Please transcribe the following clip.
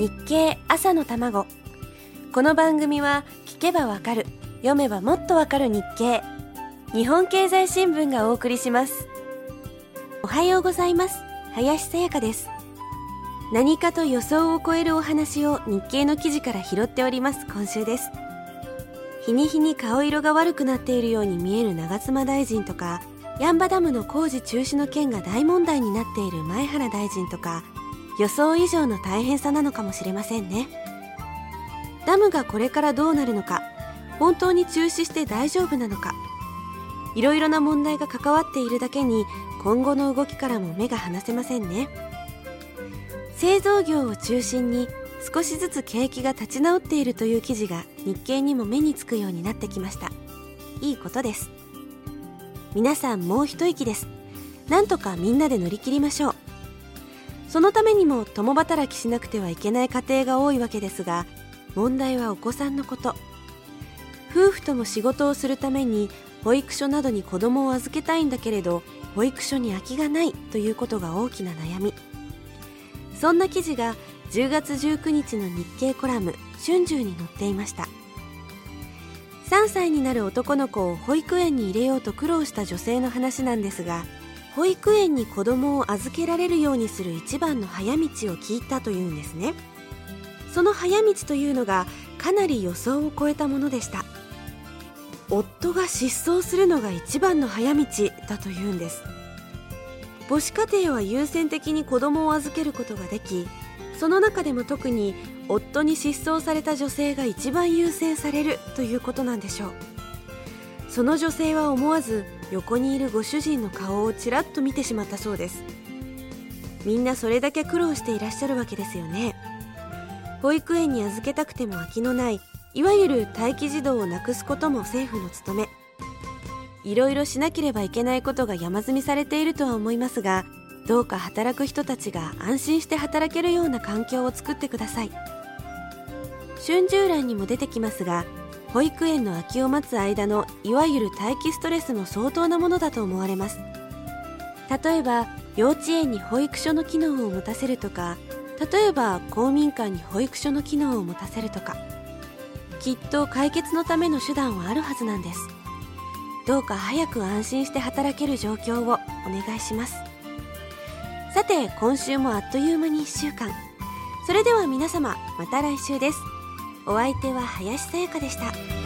日経朝の卵。この番組は聞けばわかる読めばもっとわかる日経。日本経済新聞がお送りします。おはようございます。林さやかです。何かと予想を超えるお話を日経の記事から拾っております。今週です。日に日に顔色が悪くなっているように見える長妻大臣とか八ンバダムの工事中止の件が大問題になっている前原大臣とか予想以上の大変さなのかもしれませんね。ダムがこれからどうなるのか本当に中止して大丈夫なのかいろいろな問題が関わっているだけに今後の動きからも目が離せませんね。製造業を中心に少しずつ景気が立ち直っているという記事が日経にも目につくようになってきました。いいことです。皆さんもう一息です。なんとかみんなで乗り切りましょう。そのためにも共働きしなくてはいけない家庭が多いわけですが問題はお子さんのこと。夫婦とも仕事をするために保育所などに子供を預けたいんだけれど保育所に空きがないということが大きな悩み。そんな記事が10月19日の日経コラム「春秋」に載っていました。3歳になる男の子を保育園に入れようと苦労した女性の話なんですが保育園に子供を預けられるようにする一番の早道を聞いたというんですね。その早道というのがかなり予想を超えたものでした。夫が失踪するのが一番の早道だというんです。母子家庭は優先的に子供を預けることができその中でも特に夫に失踪された女性が一番優先されるということなんでしょう。その女性は思わず横にいるご主人の顔をちらっと見てしまったそうです。みんなそれだけ苦労していらっしゃるわけですよね。保育園に預けたくても空きのないいわゆる待機児童をなくすことも政府の務め。いろいろしなければいけないことが山積みされているとは思いますがどうか働く人たちが安心して働けるような環境を作ってください。春秋欄にも出てきますが保育園の空きを待つ間のいわゆる待機ストレスも相当なものだと思われます。例えば幼稚園に保育所の機能を持たせるとか例えば公民館に保育所の機能を持たせるとかきっと解決のための手段はあるはずなんです。どうか早く安心して働ける状況をお願いします。さて今週もあっという間に1週間。それでは皆様また来週です。お相手は林さやかでした。